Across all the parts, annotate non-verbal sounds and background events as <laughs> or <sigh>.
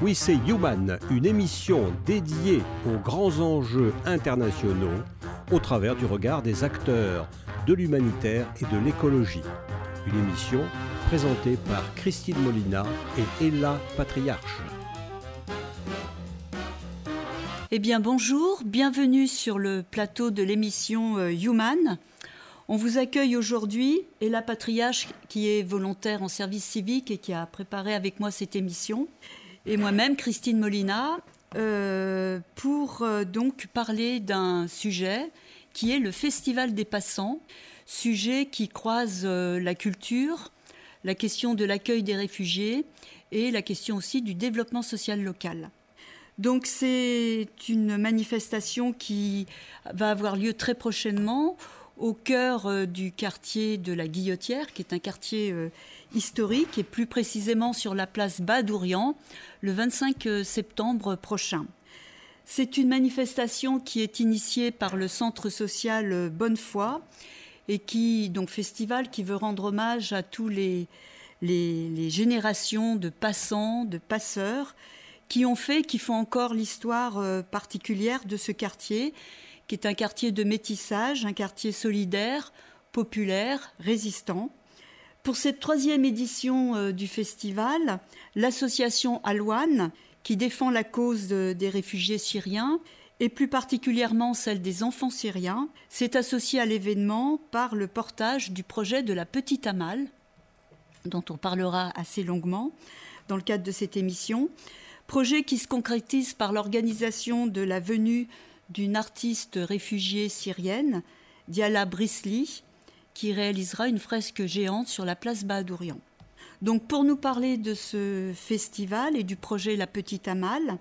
Oui, c'est Human, une émission dédiée aux grands enjeux internationaux au travers du regard des acteurs de l'humanitaire et de l'écologie. Une émission présentée par Christine Molina et Ella Patriarche. Eh bien bonjour, bienvenue sur le plateau de l'émission euh, Human. On vous accueille aujourd'hui, Ella Patriarche qui est volontaire en service civique et qui a préparé avec moi cette émission et moi-même, Christine Molina, euh, pour euh, donc parler d'un sujet qui est le Festival des Passants, sujet qui croise euh, la culture, la question de l'accueil des réfugiés et la question aussi du développement social local. Donc c'est une manifestation qui va avoir lieu très prochainement au cœur du quartier de la Guillotière, qui est un quartier historique, et plus précisément sur la place Badourian, le 25 euh, septembre prochain. C'est une manifestation qui est initiée par le centre social euh, Bonnefoy et qui, donc festival qui veut rendre hommage à tous les, générations de passants, de passeurs qui ont fait, qui font encore l'histoire euh, particulière de ce quartier, qui est un quartier de métissage, un quartier solidaire, populaire, résistant. Pour cette troisième édition euh, du festival, l'association Alouane, qui défend la cause des réfugiés syriens, et plus particulièrement celle des enfants syriens, s'est associée à l'événement par le portage du projet de la Petite Amal, dont on parlera assez longuement dans le cadre de cette émission. Projet qui se concrétise par l'organisation de la venue d'une artiste réfugiée syrienne, Diala Brisli, qui réalisera une fresque géante sur la place Bahadourian. Donc pour nous parler de ce festival et du projet La Petite Amal,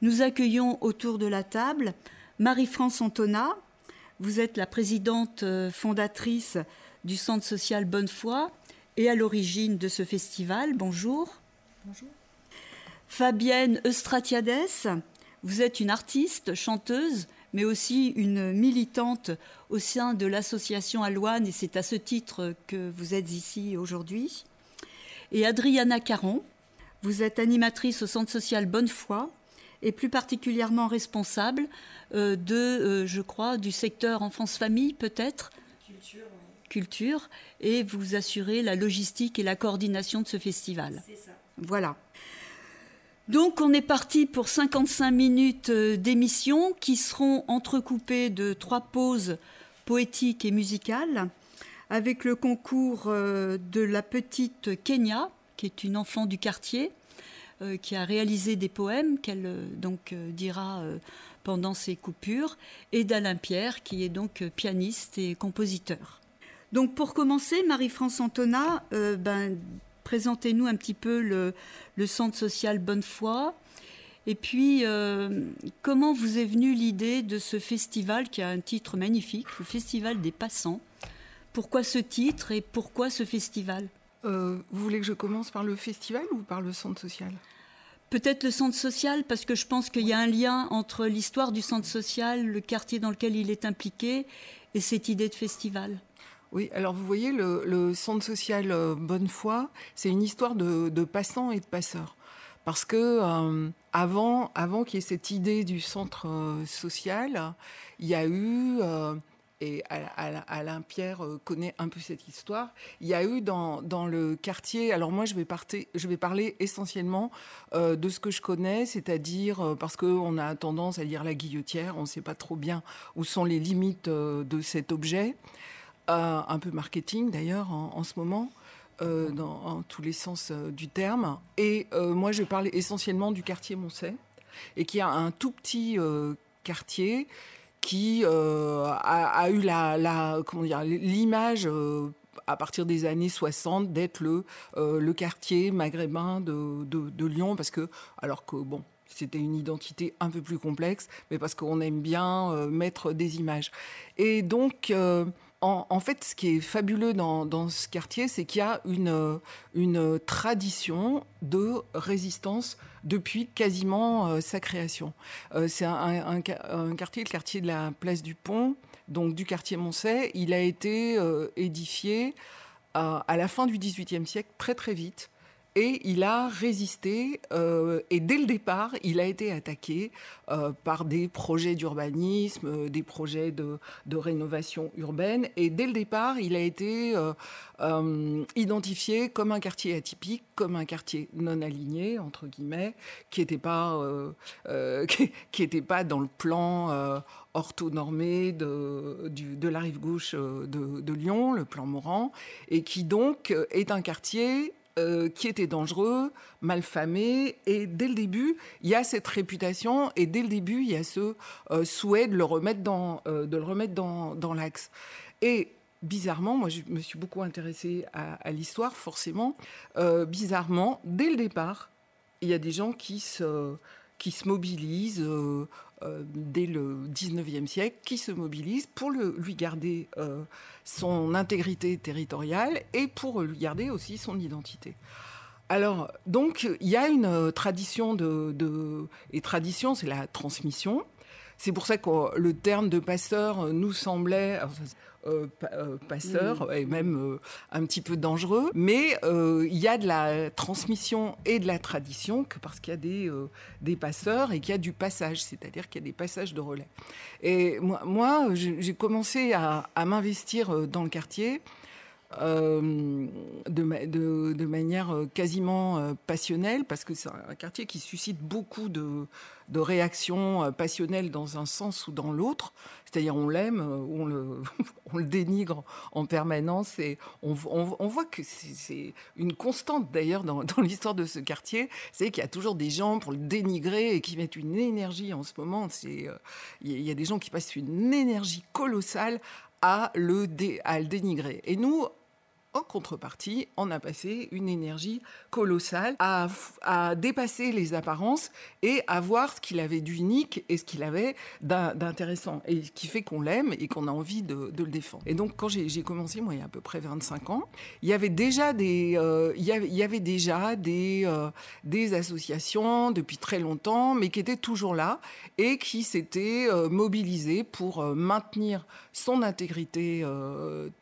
nous accueillons autour de la table Marie-France Antona. Vous êtes la présidente euh, fondatrice du Centre social Bonnefoy et à l'origine de ce festival. Bonjour. Bonjour. Fabienne Eustratiades, vous êtes une artiste, chanteuse, mais aussi une militante au sein de l'association Alouane, et c'est à ce titre que vous êtes ici aujourd'hui. Et Adriana Caron, vous êtes animatrice au Centre social Bonnefoy et plus particulièrement responsable euh, de, euh, je crois, du secteur enfance-famille peut-être? Culture. Culture, et vous assurez la logistique et la coordination de ce festival. C'est ça. Voilà. Donc on est parti pour 55 minutes euh, d'émission qui seront entrecoupées de trois pauses poétiques et musicales avec le concours euh, de la petite Kenya, qui est une enfant du quartier, euh, qui a réalisé des poèmes qu'elle donc dira pendant ses coupures, et d'Alain Pierre, qui est donc pianiste et compositeur. Donc pour commencer, Marie-France Antona, ben, présentez-nous un petit peu le, centre social Bonnefoy. Et puis, euh, comment vous est venue l'idée de ce festival qui a un titre magnifique, le Festival des Passants? Pourquoi ce titre et pourquoi ce festival? Euh, Vous voulez que je commence par le festival ou par le centre social? Peut-être le centre social, parce que je pense qu'il y a un lien entre l'histoire du centre social, le quartier dans lequel il est impliqué, et cette idée de festival. Oui, alors vous voyez, le, centre social euh, Bonnefoy, c'est une histoire de, passants et de passeurs. Parce que euh, avant, avant qu'il y ait cette idée du centre euh, social, il y a eu, et Alain Pierre connaît un peu cette histoire, il y a eu dans, le quartier, alors moi je vais, je vais parler essentiellement de ce que je connais, c'est-à-dire parce qu'on a tendance à dire la guillotière, on ne sait pas trop bien où sont les limites de cet objet. Euh, un peu marketing d'ailleurs en, ce moment. Euh, dans tous les sens euh, du terme. Et moi, je parlais essentiellement du quartier Moncey, et qui a un tout petit quartier qui a, eu la, comment dire l'image à partir des années 60 d'être le le quartier maghrébin de, de, de, Lyon parce que alors que bon c'était une identité un peu plus complexe mais parce qu'on aime bien mettre des images et donc en, fait, ce qui est fabuleux dans, ce quartier, c'est qu'il y a une, tradition de résistance depuis quasiment euh, sa création. Euh, c'est un, quartier, le quartier de la place du Pont, donc du quartier Moncey. Il a été euh, édifié à la fin du XVIIIe siècle, très très vite. Et il a résisté. Euh, et dès le départ, il a été attaqué euh, par des projets d'urbanisme, euh, des projets de, rénovation urbaine. Et dès le départ, il a été identifié comme un quartier atypique, comme un quartier non aligné, entre guillemets, qui n'était pas, <laughs> qui, pas dans le plan orthonormé de, de la rive gauche de, de Lyon, le plan Morand, et qui donc est un quartier euh, qui était dangereux, malfamé. Et dès le début, il y a cette réputation et dès le début, il y a ce euh, souhait de le remettre dans, euh, dans, dans l'axe. Et bizarrement, moi je me suis beaucoup intéressée à, l'histoire, forcément. bizarrement, dès le départ, il y a des gens qui se, qui se mobilisent euh, dès le 19e siècle qui se mobilise pour lui garder euh, son intégrité territoriale et pour lui garder aussi son identité. Alors, donc, il y a une tradition de et tradition, c'est la transmission. C'est pour ça que le terme de passeur nous semblait euh, euh, passeur mm. et même euh, un petit peu dangereux. Mais il y a de la transmission et de la tradition que parce qu'il y a des, des passeurs et qu'il y a du passage, c'est-à-dire qu'il y a des passages de relais. Et moi, moi j'ai commencé à, à m'investir dans le quartier euh, de, de, de, manière euh, quasiment euh, passionnelle, parce que c'est un quartier qui suscite beaucoup de, de, réactions passionnelles dans un sens ou dans l'autre. C'est-à-dire on l'aime, on le, <laughs> on le dénigre en permanence, et on, voit que c'est une constante d'ailleurs dans, <laughs> l'histoire de ce quartier, c'est qu'il y a toujours des gens pour le dénigrer et qui mettent une énergie en ce moment. Il y a des gens qui passent une énergie colossale à le, dé, à le dénigrer. Et nous, en contrepartie, on a passé une énergie colossale à, dépasser les apparences et à voir ce qu'il avait d'unique et ce qu'il avait d'intéressant. Et ce qui fait qu'on l'aime et qu'on a envie de, le défendre. Et donc, quand j'ai commencé, moi, il y a à peu près 25 ans, il y avait déjà des, euh, euh, associations depuis très longtemps, mais qui étaient toujours là et qui s'étaient euh, mobilisées pour maintenir son intégrité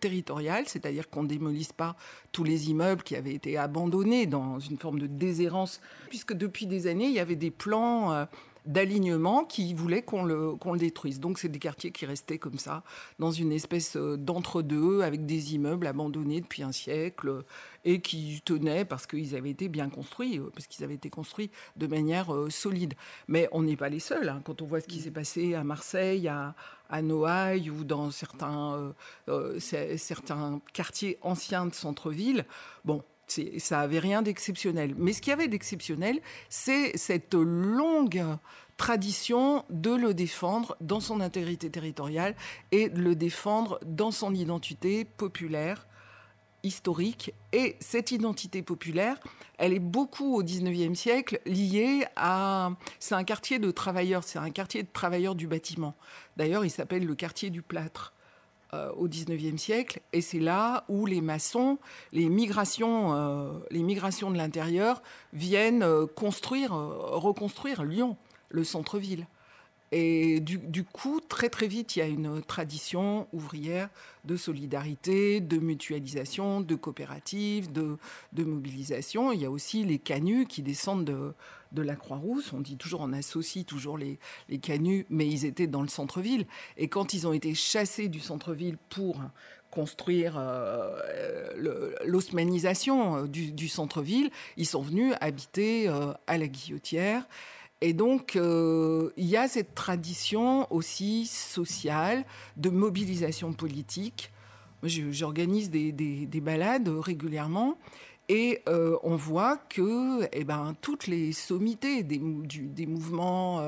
territoriale, c'est-à-dire qu'on démolit pas tous les immeubles qui avaient été abandonnés dans une forme de déshérence, puisque depuis des années, il y avait des plans euh, d'alignement qui voulaient qu'on le, qu'on le détruise. Donc c'est des quartiers qui restaient comme ça, dans une espèce euh, d'entre-deux, avec des immeubles abandonnés depuis un siècle, et qui tenaient parce qu'ils avaient été bien construits, euh, parce qu'ils avaient été construits de manière solide. Mais on n'est pas les seuls. Hein. Quand on voit ce qui s'est passé à Marseille, à, à Noailles ou dans certains, euh, euh, certains quartiers anciens de centre-ville. Bon, ça avait rien d'exceptionnel. Mais ce qu'il y avait d'exceptionnel, c'est cette longue tradition de le défendre dans son intégrité territoriale et de le défendre dans son identité populaire historique. Et cette identité populaire, elle est beaucoup au 19e siècle liée à... C'est un quartier de travailleurs, c'est un quartier de travailleurs du bâtiment. D'ailleurs, il s'appelle le quartier du plâtre euh, au 19e siècle. Et c'est là où les maçons, les migrations, euh, les migrations de l'intérieur viennent euh, construire, reconstruire Lyon, le centre-ville. Et du, coup, très très vite, il y a une tradition ouvrière de solidarité, de mutualisation, de coopérative, de, mobilisation. Il y a aussi les canuts qui descendent de, la Croix-Rousse. On dit toujours, on associe toujours les, les canuts, mais ils étaient dans le centre-ville. Et quand ils ont été chassés du centre-ville pour construire euh, l'osmanisation du, du centre-ville, ils sont venus habiter euh, à la Guillotière. Et donc, euh, il y a cette tradition aussi sociale de mobilisation politique. J'organise des, des, balades régulièrement et euh, on voit que eh ben, toutes les sommités des, mouvements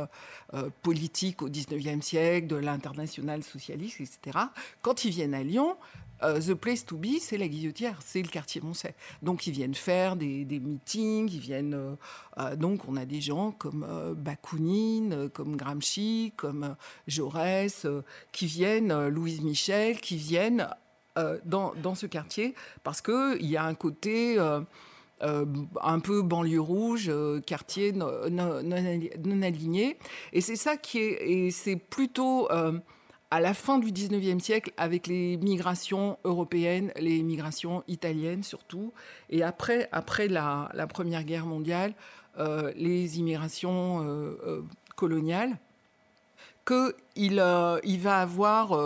euh, politiques au 19e siècle, de l'international socialiste, etc., quand ils viennent à Lyon, euh, the place to be, c'est la Guillotière, c'est le quartier Moncey. Donc ils viennent faire des, meetings, ils viennent. Euh, euh, donc on a des gens comme Bakounine, comme Gramsci, comme Jaurès, qui viennent, Louise Michel, qui viennent dans, dans, ce quartier parce qu'il y a un côté. un peu banlieue rouge, quartier non, aligné. Et c'est ça qui est, et c'est plutôt à la fin du 19e siècle avec les migrations européennes, les migrations italiennes surtout, et après, après la, Première Guerre mondiale, euh, les immigrations euh, euh, coloniales, qu'il il va avoir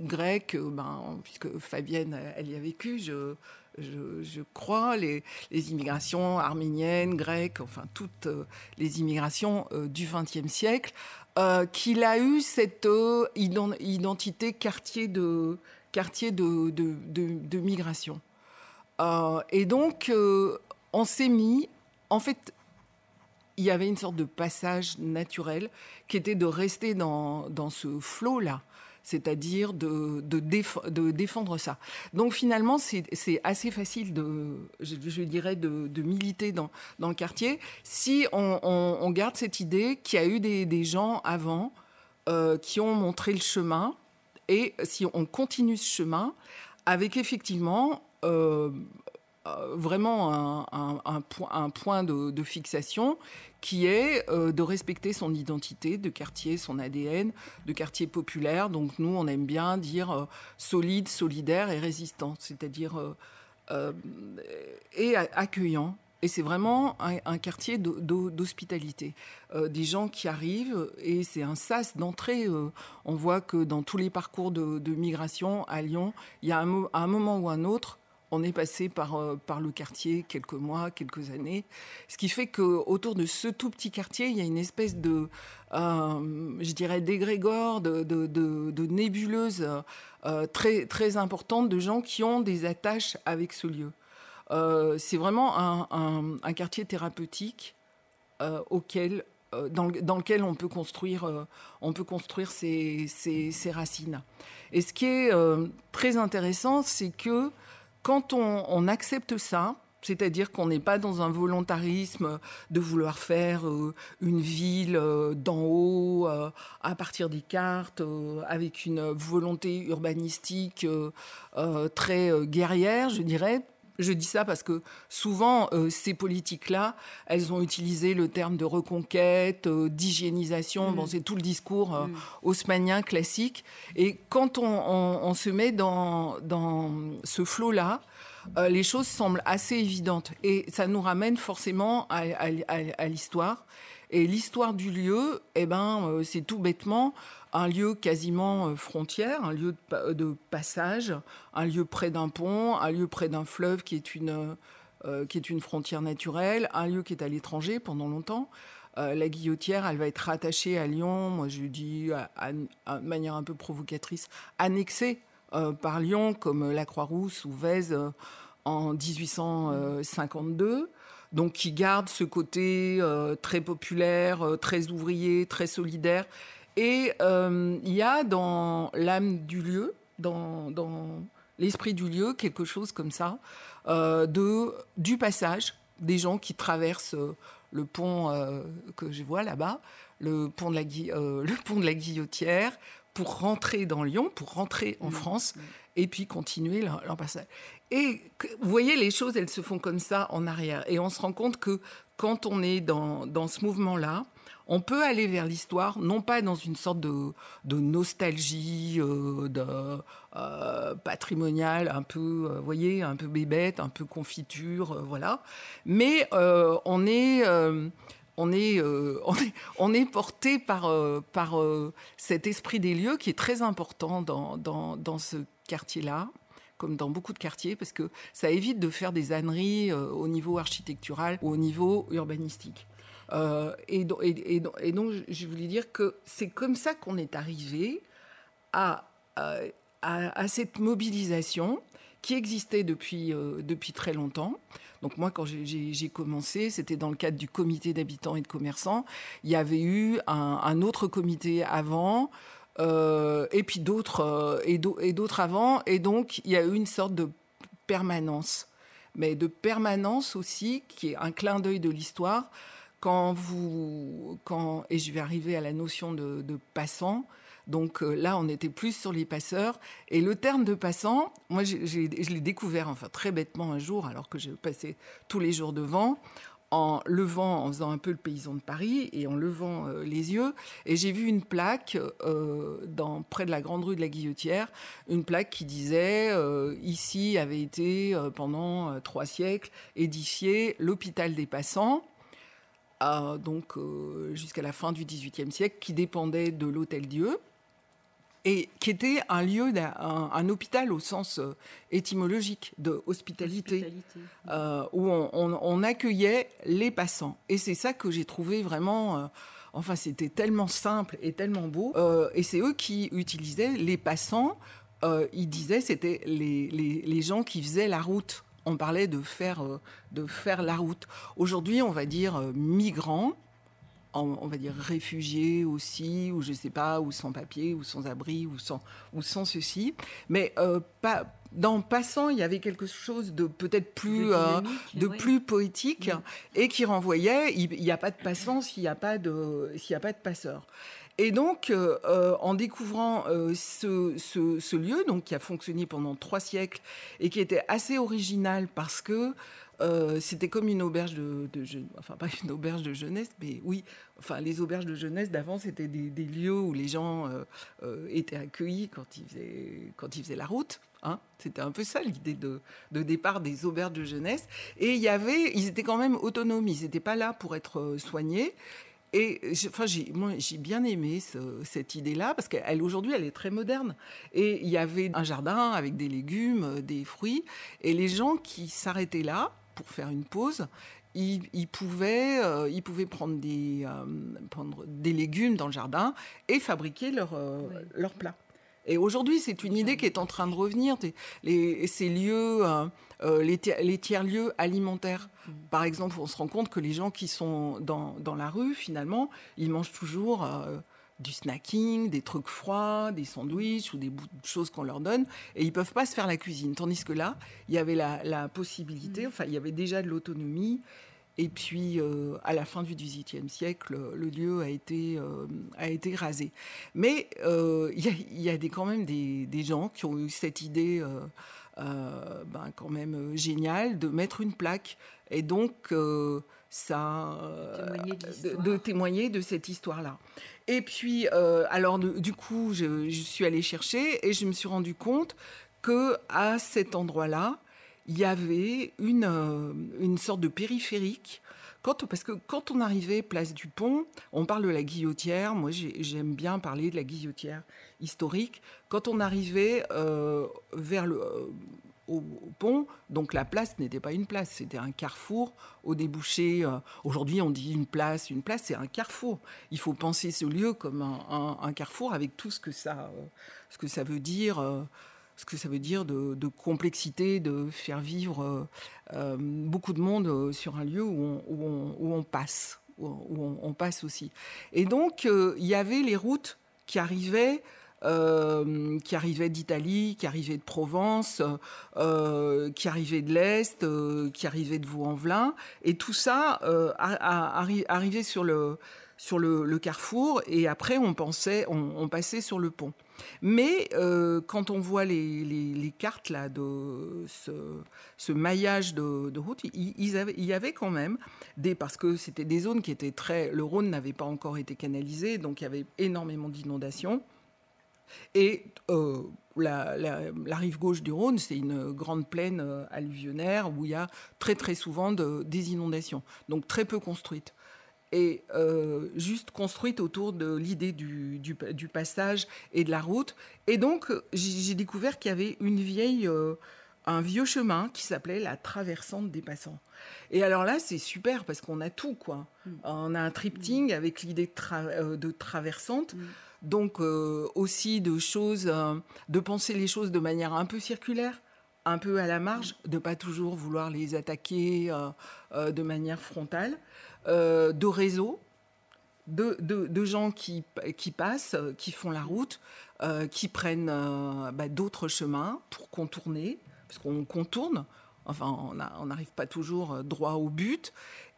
grec, ben, puisque Fabienne, elle y a vécu, je, je, crois, les, les, immigrations arméniennes, grecques, enfin toutes les immigrations du XXe siècle, euh, qu'il a eu cette euh, identité quartier de, quartier de, de, migration. Euh, et donc, on s'est mis, en fait, il y avait une sorte de passage naturel qui était de rester dans, dans ce flot-là c'est-à-dire de, défendre ça. Donc finalement, c'est assez facile, de, je, dirais, de, militer dans, le quartier si on, garde cette idée qu'il y a eu des, gens avant euh, qui ont montré le chemin et si on continue ce chemin avec effectivement euh, vraiment un, point, de, fixation qui est euh, de respecter son identité de quartier, son ADN, de quartier populaire. Donc nous, on aime bien dire euh, solide, solidaire et résistant, c'est-à-dire et accueillant. Et c'est vraiment un, quartier d'hospitalité. des gens qui arrivent, et c'est un sas d'entrée. on voit que dans tous les parcours de, migration à Lyon, il y a un moment ou un autre, on est passé par, euh, par le quartier quelques mois, quelques années. Ce qui fait qu'autour de ce tout petit quartier, il y a une espèce de, euh, je dirais, d'égrégore, de, de, nébuleuse euh, très, très importante de gens qui ont des attaches avec ce lieu. c'est vraiment un, quartier thérapeutique auquel dans, lequel on peut construire, on peut construire ses, ses, racines. Et ce qui est très intéressant, c'est que quand on, accepte ça, c'est-à-dire qu'on n'est pas dans un volontarisme de vouloir faire euh, une ville euh, d'en haut euh, à partir des cartes, avec une volonté urbanistique très guerrière, je dirais. Je dis ça parce que souvent, ces politiques-là, elles ont utilisé le terme de reconquête, d'hygiénisation. Bon, mm. c'est tout le discours mm. haussmanien classique. Et quand on, se met dans, dans ce flot-là, euh, les choses semblent assez évidentes. Et ça nous ramène forcément à, l'histoire. Et l'histoire du lieu, eh ben, euh, c'est tout bêtement un lieu quasiment euh, frontière, un lieu de, passage, un lieu près d'un pont, un lieu près d'un fleuve qui est une, qui est une frontière naturelle, un lieu qui est à l'étranger pendant longtemps. la guillotière, elle va être rattachée à Lyon, moi je dis de manière un peu provocatrice, annexée euh, par Lyon, comme la Croix-Rousse ou Vèze euh, en 1852 donc qui garde ce côté euh, très populaire, très ouvrier, très solidaire. Et il y a dans l'âme du lieu, dans, l'esprit du lieu, quelque chose comme ça, de, du passage des gens qui traversent le pont que je vois là-bas, le, pont de la, <laughs> le pont de la Guillotière, pour rentrer dans Lyon, pour rentrer en mmh. France, mmh. et puis continuer leur, passage. Et vous voyez, les choses, elles se font comme ça en arrière. Et on se rend compte que quand on est dans, dans ce mouvement-là, on peut aller vers l'histoire, non pas dans une sorte de, nostalgie euh, de, euh, patrimoniale, un peu, euh, voyez, un peu bébête, un peu confiture, voilà. Mais on est porté par, cet esprit des lieux qui est très important dans, dans, ce quartier-là, comme dans beaucoup de quartiers, parce que ça évite de faire des âneries au niveau architectural ou au niveau urbanistique. Et, et, donc, je voulais dire que c'est comme ça qu'on est arrivé à, à, cette mobilisation qui existait depuis, depuis très longtemps donc moi, quand j'ai commencé, c'était dans le cadre du comité d'habitants et de commerçants. Il y avait eu un, autre comité avant. Euh, et puis d'autres euh, et d'autres avant et donc il y a eu une sorte de permanence mais de permanence aussi qui est un clin d'œil de l'histoire quand vous quand et je vais arriver à la notion de, de passant donc euh, là, on était plus sur les passeurs. Et le terme de passant, moi, je l'ai découvert, enfin très bêtement un jour, alors que j'ai passé tous les jours devant, en levant, en faisant un peu le paysan de Paris et en levant euh, les yeux. Et j'ai vu une plaque euh, dans, près de la grande rue de la Guillotière, une plaque qui disait ici avait été pendant trois siècles édifié l'hôpital des passants. Donc jusqu'à la fin du XVIIIe siècle, qui dépendait de l'Hôtel Dieu et qui était un lieu, un, hôpital au sens euh, étymologique de hospitalité, euh, où on, accueillait les passants. Et c'est ça que j'ai trouvé vraiment. Euh, enfin, c'était tellement simple et tellement beau. et c'est eux qui utilisaient les passants. ils disaient c'était les, les, les, gens qui faisaient la route. On parlait de faire, de faire la route. Aujourd'hui, on va dire migrants on va dire réfugiés aussi, ou je sais pas, ou sans papier, ou sans abri, ou sans, ou sans ceci. Mais euh, pas, dans passant, il y avait quelque chose de peut-être plus, de, euh, plus poétique et qui renvoyait il n'y a pas de passant s'il n'y a pas de s'il a pas de passeur. Et donc, euh, en découvrant ce, ce, lieu, donc qui a fonctionné pendant trois siècles et qui était assez original parce que euh, c'était comme une auberge de, enfin pas une auberge de jeunesse, mais oui, enfin les auberges de jeunesse d'avant c'était des, lieux où les gens euh, euh, étaient accueillis quand ils faisaient quand ils faisaient la route. Hein. C'était un peu ça l'idée de, départ des auberges de jeunesse. Et il y avait, ils étaient quand même autonomes, ils n'étaient pas là pour être soignés. Et enfin, j'ai, moi, j'ai bien aimé cette idée-là parce qu'elle aujourd'hui, elle est très moderne. Et il y avait un jardin avec des légumes, des fruits, et les gens qui s'arrêtaient là, pour faire une pause, ils, pouvaient, euh, ils pouvaient prendre, des, euh, prendre des légumes dans le jardin et fabriquer leur, euh, leur plat. Et aujourd'hui, c'est une idée qui est en train de revenir. Les, ces lieux, les, les tiers-lieux alimentaires. Mm. Par exemple, on se rend compte que les gens qui sont dans, dans la rue, finalement, ils mangent toujours du snacking, des trucs froids, des sandwichs ou des choses qu'on leur donne, et ils peuvent pas se faire la cuisine. Tandis que là, il y avait la, possibilité, mm. enfin, il y avait déjà de l'autonomie. Et puis, euh, à la fin du XVIIIe siècle, le lieu a été, euh, a été rasé. Mais euh, il y, a, des, quand même des, gens qui ont eu cette idée ben, quand même géniale de mettre une plaque. Et donc, ça, de, témoigner de cette histoire-là. Et puis, alors du coup, je, suis allée chercher et je me suis rendu compte que à cet endroit-là, il y avait une, euh, une sorte de périphérique. Quand, parce que quand on arrivait place du Pont, on parle de la guillotière. Moi, j'aime bien parler de la guillotière historique. Quand on arrivait euh, vers le, au, pont. Donc la place n'était pas une place, c'était un carrefour au débouché. Euh, aujourd'hui, on dit une place, une place, c'est un carrefour. Il faut penser ce lieu comme un, carrefour avec tout ce que ça, euh, ce que ça veut dire. Euh, ce que ça veut dire de, complexité, de faire vivre beaucoup de monde sur un lieu où on, passe, où on, passe aussi. Et donc, il y avait les routes qui arrivaient euh, qui arrivaient d'Italie, qui arrivaient de Provence, euh, qui arrivaient de l'Est, euh, qui arrivaient de Vaux-en-Velin. Et tout ça arrivait sur le, carrefour et après on, passait sur le pont. Mais quand on voit les, cartes là, de ce, maillage de, route, il, il y avait quand même des. Parce que c'était des zones qui étaient très. Le Rhône n'avait pas encore été canalisé, donc il y avait énormément d'inondations. Et euh, la, rive gauche du Rhône, c'est une grande plaine euh, alluvionnaire où il y a très très souvent des inondations, donc très peu construite. Et euh, juste construite autour de l'idée du, passage et de la route. Et donc, j'ai découvert qu'il y avait une vieille, un vieux chemin qui s'appelait la traversante des passants. Et alors là, c'est super parce qu'on a tout, quoi. Mm. On a un triptyque avec l'idée de, traversante. Mm donc euh, aussi de choses, euh, de penser les choses de manière un peu circulaire, un peu à la marge, de pas toujours vouloir les attaquer euh, de manière frontale, de réseaux, de, gens qui, qui, passent, qui font la route, qui prennent bah, d'autres chemins pour contourner, parce qu'on contourne, enfin on n'arrive pas toujours droit au but,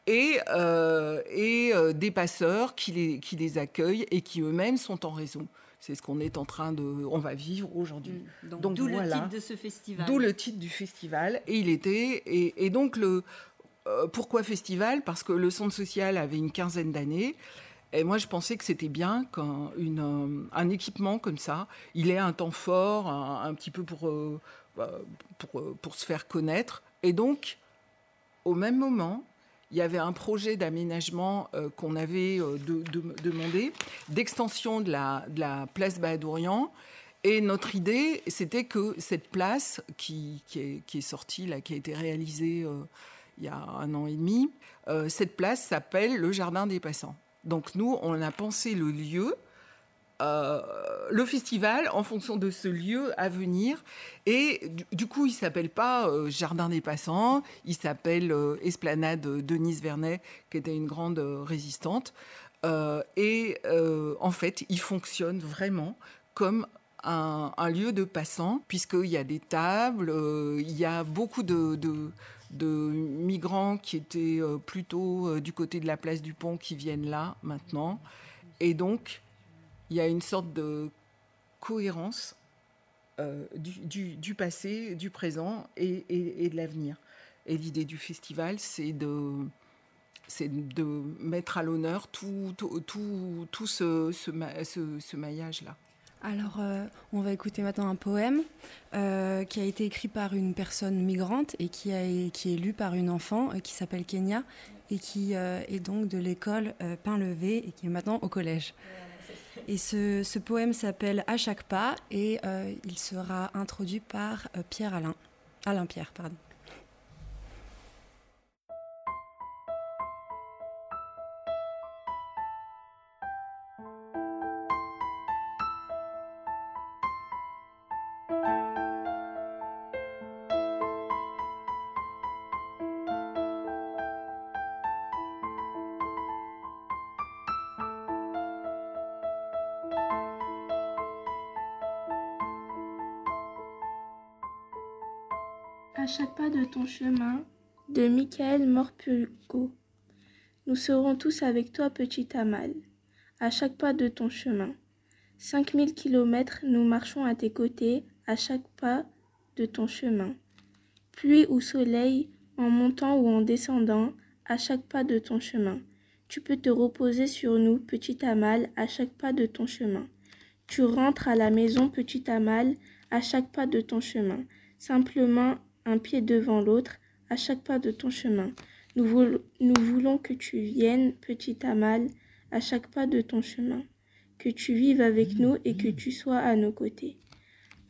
et, euh, et euh, des passeurs qui les, qui les accueillent et qui eux-mêmes sont en réseau. C'est ce qu'on est en train de, on va vivre aujourd'hui. Mm. donc, d'où le titre de ce festival. D'où le titre du festival. Et il était, et, et donc le, pourquoi festival? Parce que le centre social avait une quinzaine d'années. Et moi, je pensais que c'était bien qu'un un équipement comme ça, il ait un temps fort, un, petit peu pour, bah, pour, se faire connaître. Et donc, au même moment, il y avait un projet d'aménagement euh, qu'on avait euh, demandé, d'extension de la, de la place Bahadourian. Et notre idée, c'était que cette place qui, est, qui, est, sortie, là, qui a été réalisée euh, il y a un an et demi, cette place s'appelle le Jardin des Passants. Donc nous, on a pensé le lieu euh, le festival en fonction de ce lieu à venir. Et du, coup, il s'appelle pas euh, Jardin des Passants, il s'appelle euh, Esplanade Denise Vernet, qui était une grande résistante. et en fait, il fonctionne vraiment comme un, lieu de passants, puisqu'il y a des tables, il y a beaucoup de migrants qui étaient plutôt du côté de la place du pont qui viennent là maintenant. Et donc, il y a une sorte de cohérence euh, du, passé, du présent et, de l'avenir. Et l'idée du festival, c'est de, c'est de mettre à l'honneur tout, tout, tout, ce, ce, maillage-là. Alors, euh, on va écouter maintenant un poème euh, qui a été écrit par une personne migrante et qui, est lu par une enfant qui s'appelle Kenya et qui est donc de l'école Pain-Levé et qui est maintenant au collège. Et ce, poème s'appelle À chaque pas et euh, il sera introduit par euh, Pierre Alain. Alain Pierre, pardon. Michael. Nous serons tous avec toi, petit Amal, à chaque pas de ton chemin. Cinq mille kilomètres, nous marchons à tes côtés, à chaque pas de ton chemin. Pluie ou soleil, en montant ou en descendant, à chaque pas de ton chemin. Tu peux te reposer sur nous, petit Amal, à chaque pas de ton chemin. Tu rentres à la maison, petit Amal, à chaque pas de ton chemin. Simplement un pied devant l'autre, à chaque pas de ton chemin. Nous, voulons que tu viennes, petit Amal, à chaque pas de ton chemin, que tu vives avec nous et que tu sois à nos côtés,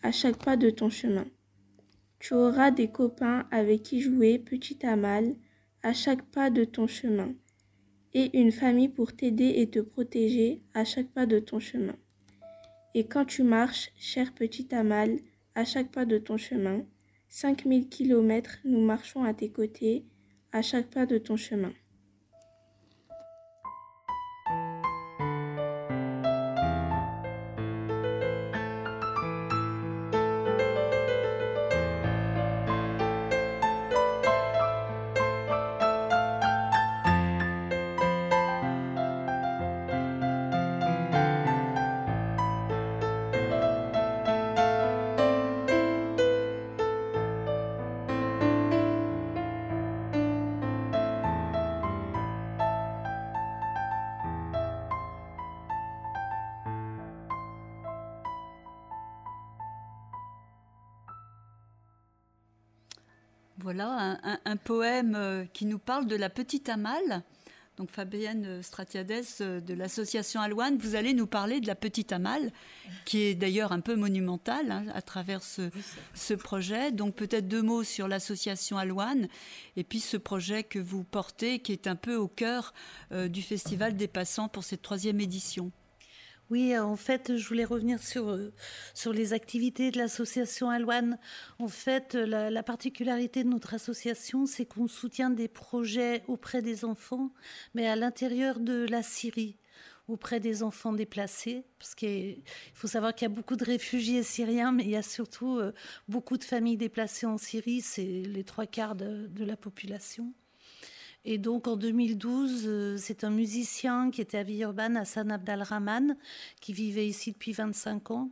à chaque pas de ton chemin. Tu auras des copains avec qui jouer, petit Amal, à chaque pas de ton chemin, et une famille pour t'aider et te protéger à chaque pas de ton chemin. Et quand tu marches, cher petit Amal, à chaque pas de ton chemin, Cinq mille kilomètres, nous marchons à tes côtés, à chaque pas de ton chemin. Un, poème euh, qui nous parle de la petite Amal. Donc Fabienne Stratiades euh, de l'association Alouane, vous allez nous parler de la petite Amal, qui est d'ailleurs un peu monumentale hein, à travers ce, projet. Donc peut-être deux mots sur l'association Alouane et puis ce projet que vous portez, qui est un peu au cœur euh, du Festival des Passants pour cette troisième édition. Oui, euh, en fait, je voulais revenir sur, euh, sur les activités de l'association Alouane. En fait, la, la, particularité de notre association, c'est qu'on soutient des projets auprès des enfants, mais à l'intérieur de la Syrie auprès des enfants déplacés, parce qu'il faut savoir qu'il y a beaucoup de réfugiés syriens, mais il y a surtout euh, beaucoup de familles déplacées en Syrie, c'est les trois quarts de la population. Et donc en 2012, euh, c'est un musicien qui était à Villeurbanne, Hassan Abdalrahman, qui vivait ici depuis 25 ans,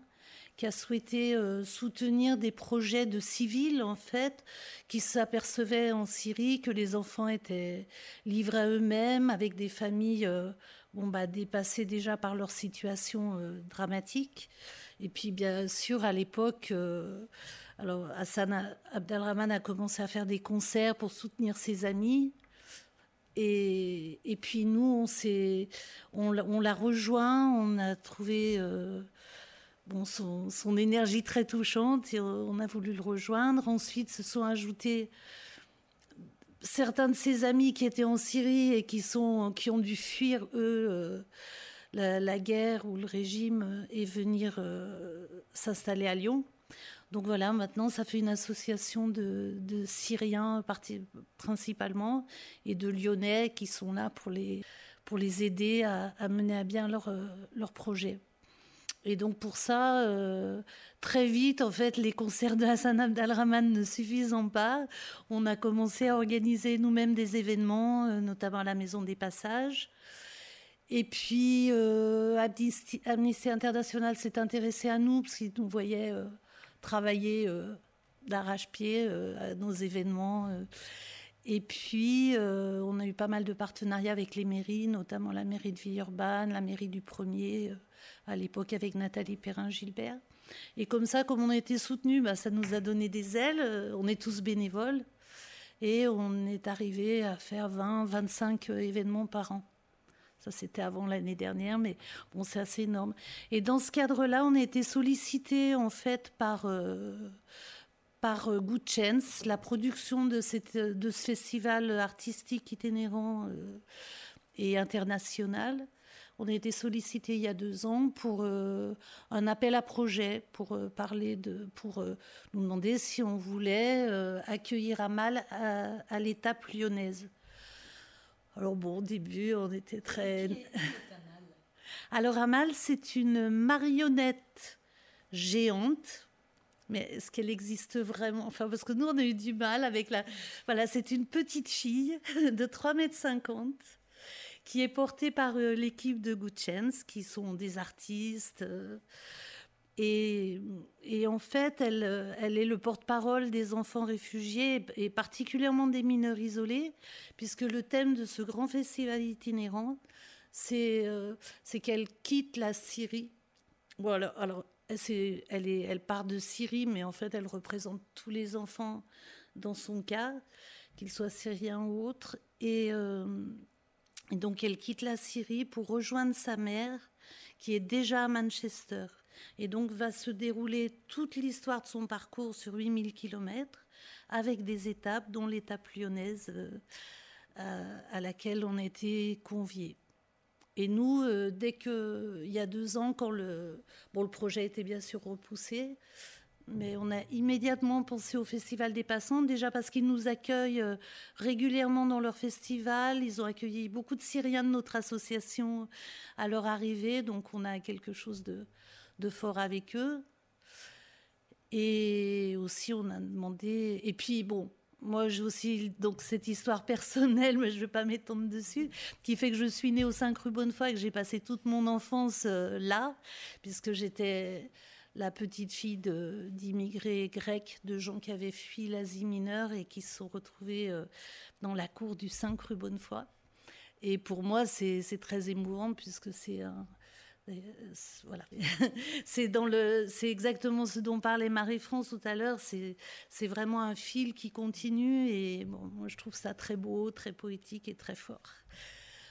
qui a souhaité euh, soutenir des projets de civils, en fait, qui s'apercevaient en Syrie que les enfants étaient livrés à eux-mêmes, avec des familles euh, bah, dépassées déjà par leur situation dramatique. Et puis, bien sûr, à l'époque, alors Hassan Abdelrahman a commencé à faire des concerts pour soutenir ses amis. Et, puis nous, on, l'a rejoint, on a trouvé bon, son, énergie très touchante et on a voulu le rejoindre. Ensuite se sont ajoutés certains de ses amis qui étaient en Syrie et qui, ont dû fuir, eux, euh, la, la, guerre ou le régime et venir euh, s'installer à Lyon. Donc voilà, maintenant, ça fait une association de, Syriens principalement et de Lyonnais qui sont là pour les, aider à, mener à bien leur, euh, leur projet. Et donc pour ça, euh, très vite, en fait, les concerts de Hassan Abdelrahman ne suffisant pas, on a commencé à organiser nous-mêmes des événements, euh, notamment à la Maison des Passages. Et puis Amnesty, International s'est intéressé à nous parce qu'ils nous voyaient travailler euh, d'arrache-pied euh, à nos événements. Et puis, on a eu pas mal de partenariats avec les mairies, notamment la mairie de Villeurbanne, la mairie du Premier à l'époque avec Nathalie Perrin-Gilbert. Et comme ça, comme on a été soutenus, bah, ça nous a donné des ailes. Euh, on est tous bénévoles. Et on est arrivé à faire 20, 25 événements par an. Ça, c'était avant l'année dernière, mais bon, c'est assez énorme. Et dans ce cadre-là, on a été sollicité en fait par, euh, euh, Good Chance, la production de, ce festival artistique itinérant euh, et international. On a été sollicité il y a deux ans pour euh, un appel à projet, pour parler de, pour nous demander si on voulait accueillir Amal à l'étape lyonnaise. Alors bon, au début, on était très. <laughs> Alors Amal, c'est une marionnette géante. Mais est-ce qu'elle existe vraiment? Enfin, parce que nous, on a eu du mal avec la. <laughs> Voilà, c'est une petite fille <laughs> de 3,50 mètres qui est portée par euh, l'équipe de Chance, qui sont des artistes. Et, en fait, elle, est le porte-parole des enfants réfugiés et particulièrement des mineurs isolés, puisque le thème de ce grand festival itinérant, c'est euh, qu'elle quitte la Syrie. Voilà, alors, elle, part de Syrie, mais en fait, elle représente tous les enfants dans son cas, qu'ils soient syriens ou autres. Et, euh, et donc elle quitte la Syrie pour rejoindre sa mère qui est déjà à Manchester. Et donc va se dérouler toute l'histoire de son parcours sur 8000 km avec des étapes dont l'étape lyonnaise euh, à laquelle on a été conviés. Et nous, euh, dès que, il y a deux ans, quand le, bon, le projet était bien sûr repoussé, mais on a immédiatement pensé au Festival des Passants, déjà parce qu'ils nous accueillent euh, régulièrement dans leur festival. Ils ont accueilli beaucoup de Syriens de notre association à leur arrivée, donc on a quelque chose de, de fort avec eux. Et aussi, on a demandé. Et puis, bon, moi, j'ai aussi donc cette histoire personnelle, <laughs> mais je ne vais pas m'étendre dessus, qui fait que je suis née au 5 rue Bonnefoy et que j'ai passé toute mon enfance euh, là, puisque j'étais la petite fille d'immigrés grecs, de gens qui avaient fui l'Asie mineure et qui se sont retrouvés euh, dans la cour du 5 rue Bonnefoy. Et pour moi, c'est très émouvant puisque c'est un. Voilà, <laughs> c'est dans le, c'est exactement ce dont parlait Marie-France tout à l'heure. C'est, c'est vraiment un fil qui continue et bon, moi je trouve ça très beau, très poétique et très fort.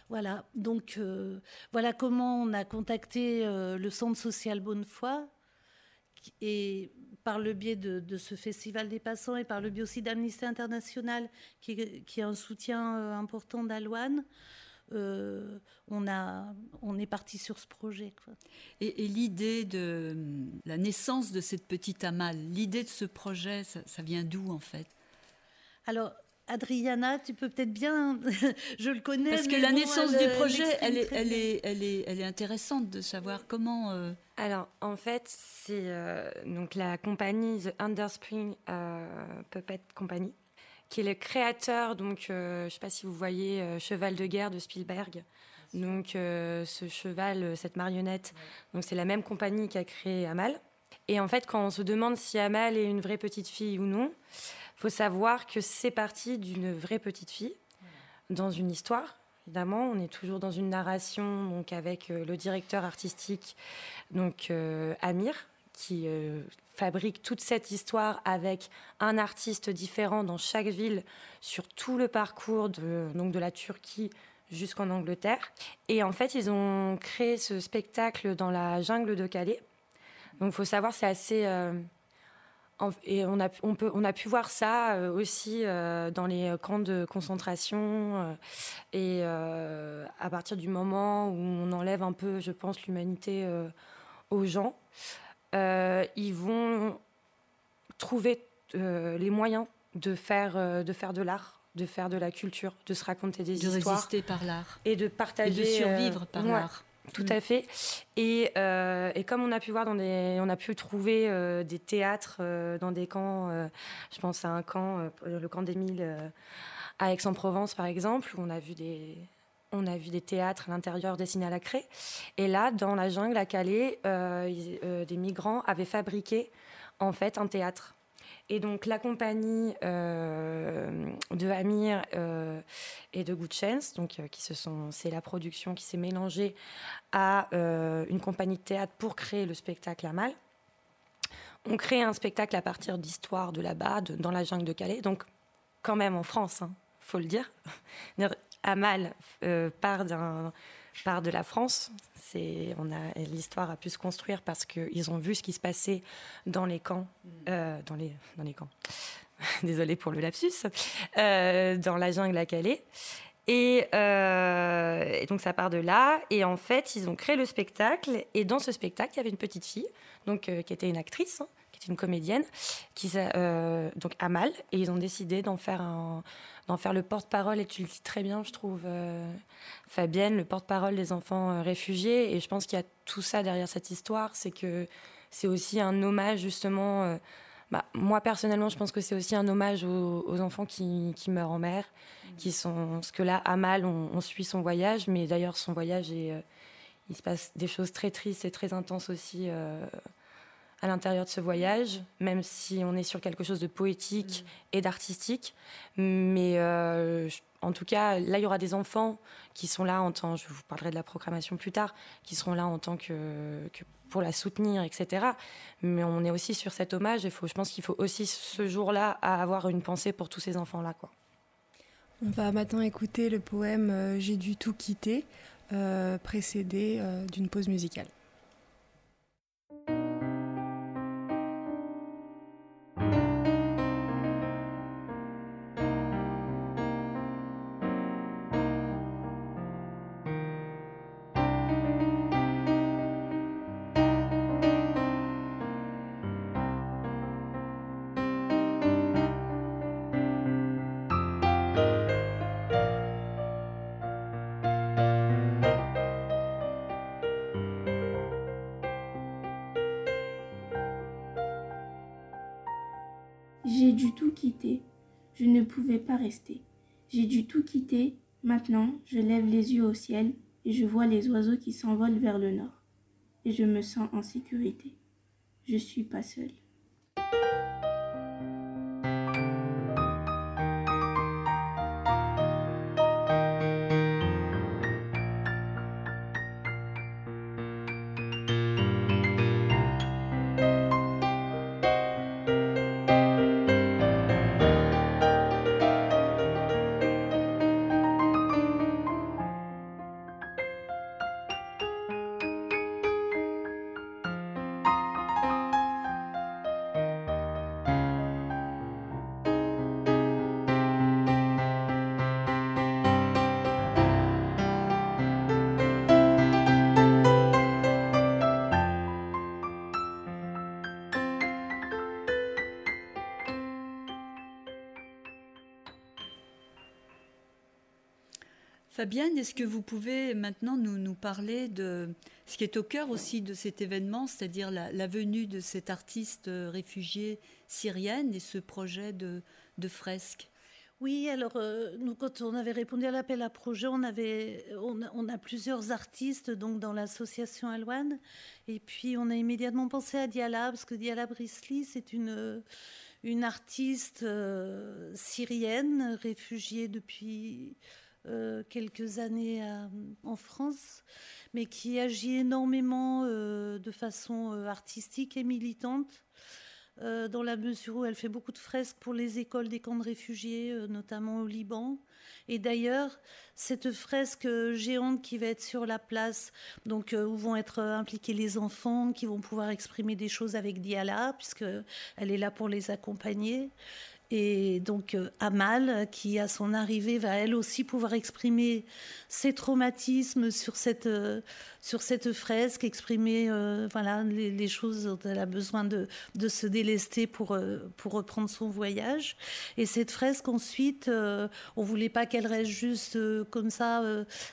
Voilà, donc euh, voilà comment on a contacté euh, le centre social Bonnefoy et par le biais de, ce festival des passants et par le biais aussi d'Amnesty International, qui, qui, a un soutien euh, important d'Alouane, euh, on, a, on est parti sur ce projet. Quoi. Et, et l'idée de la naissance de cette petite Amal, l'idée de ce projet, ça, ça vient d'où en fait? Alors, Adriana, tu peux peut-être bien, <laughs> je le connais. Parce que la bon, naissance elle, du projet, elle est, elle, est, elle, est, elle est intéressante de savoir comment. Euh... Alors, en fait, c'est euh, donc la compagnie The Underspring euh, Puppet Company, qui est le créateur, donc, euh, je ne sais pas si vous voyez euh, Cheval de guerre de Spielberg. Donc, euh, ce cheval, cette marionnette, donc c'est la même compagnie qui a créé Amal. Et en fait, quand on se demande si Amal est une vraie petite fille ou non, faut savoir que c'est parti d'une vraie petite fille dans une histoire. Évidemment, on est toujours dans une narration donc avec le directeur artistique donc Amir qui fabrique toute cette histoire avec un artiste différent dans chaque ville sur tout le parcours de, donc de la Turquie jusqu'en Angleterre. Et en fait, ils ont créé ce spectacle dans la jungle de Calais. Donc, il faut savoir, c'est assez. Euh, et on a, on, peut, on a pu voir ça euh, aussi euh, dans les camps de concentration. et à partir du moment où on enlève un peu, je pense, l'humanité aux gens, ils vont trouver les moyens de faire, de, faire de l'art de faire de la culture, de se raconter des histoires. De résister par l'art. Et de partager. Et de survivre par l'art. Tout à fait. Et, euh, et, comme on a pu voir dans des, on a pu trouver euh, des théâtres euh, dans des camps. je pense à un camp, le camp d'Émile à Aix-en-Provence par exemple, où on a vu des, on a vu des théâtres à l'intérieur dessinés à la craie. Et là, dans la jungle à Calais, des migrants avaient fabriqué en fait un théâtre. Et donc la compagnie euh, de Amir euh, et de Good donc euh, qui se sont, c'est la production qui s'est mélangée à une compagnie de théâtre pour créer le spectacle Amal. On crée un spectacle à partir d'histoires de là-bas, dans la jungle de Calais, donc quand même en France, hein, faut le dire. <laughs> Amal part d'un part de la France. C'est, on a, l'histoire a pu se construire parce qu'ils ont vu ce qui se passait dans les camps, mm. euh, dans, les, dans les camps. <laughs> Désolée pour le lapsus, euh, dans la jungle à Calais. Euh, et, donc ça part de là. Et en fait, ils ont créé le spectacle. Et dans ce spectacle, il y avait une petite fille, donc qui était une actrice, hein, une comédienne, qui donc Amal. Et ils ont décidé d'en faire un, d'en faire le porte-parole, et tu le dis très bien, je trouve, euh, Fabienne, le porte-parole des enfants euh, réfugiés. Et je pense qu'il y a tout ça derrière cette histoire, c'est que c'est aussi un hommage, justement. Euh, bah, moi, personnellement, je pense que c'est aussi un hommage aux, enfants qui, meurent en mer, qui sont. ce que là, à Mal, on, suit son voyage, mais d'ailleurs, son voyage, est, il se passe des choses très tristes et très intenses aussi à l'intérieur de ce voyage, même si on est sur quelque chose de poétique mm. et d'artistique. Mais euh, en tout cas, là, il y aura des enfants qui sont là en tant, je vous parlerai de la programmation plus tard, qui seront là en tant que, pour la soutenir, etc. Mais on est aussi sur cet hommage. Il faut, je pense qu'il faut aussi ce jour-là avoir une pensée pour tous ces enfants-là, quoi. On va maintenant écouter le poème euh, J'ai dû tout quitter, euh, précédé d'une pause musicale. Je ne pouvais pas rester. J'ai dû tout quitter. Maintenant, je lève les yeux au ciel et je vois les oiseaux qui s'envolent vers le nord. Et je me sens en sécurité. Je suis pas seule. Fabienne, est-ce que vous pouvez maintenant nous, parler de ce qui est au cœur aussi de cet événement, c'est-à-dire la, venue de cette artiste réfugiée syrienne et ce projet de, fresque? Oui, alors nous, quand on avait répondu à l'appel à projet, on avait, on, a plusieurs artistes donc dans l'association Alouane, et puis on a immédiatement pensé à Diala parce que Diala Brisli, c'est une une artiste syrienne réfugiée depuis quelques années en France, mais qui agit énormément de façon artistique et militante euh, dans la mesure où elle fait beaucoup de fresques pour les écoles des camps de réfugiés, euh, notamment au Liban. Et d'ailleurs, cette fresque géante qui va être sur la place, donc euh, où vont être impliqués les enfants, qui vont pouvoir exprimer des choses avec Diala, puisque elle est là pour les accompagner. Et donc euh, Amal, qui à son arrivée va elle aussi pouvoir exprimer ses traumatismes sur cette, euh, sur cette fresque, exprimer euh, voilà, les, choses dont elle a besoin de, de se délester pour, pour reprendre son voyage. Et cette fresque, ensuite, on voulait pas qu'elle reste juste comme ça.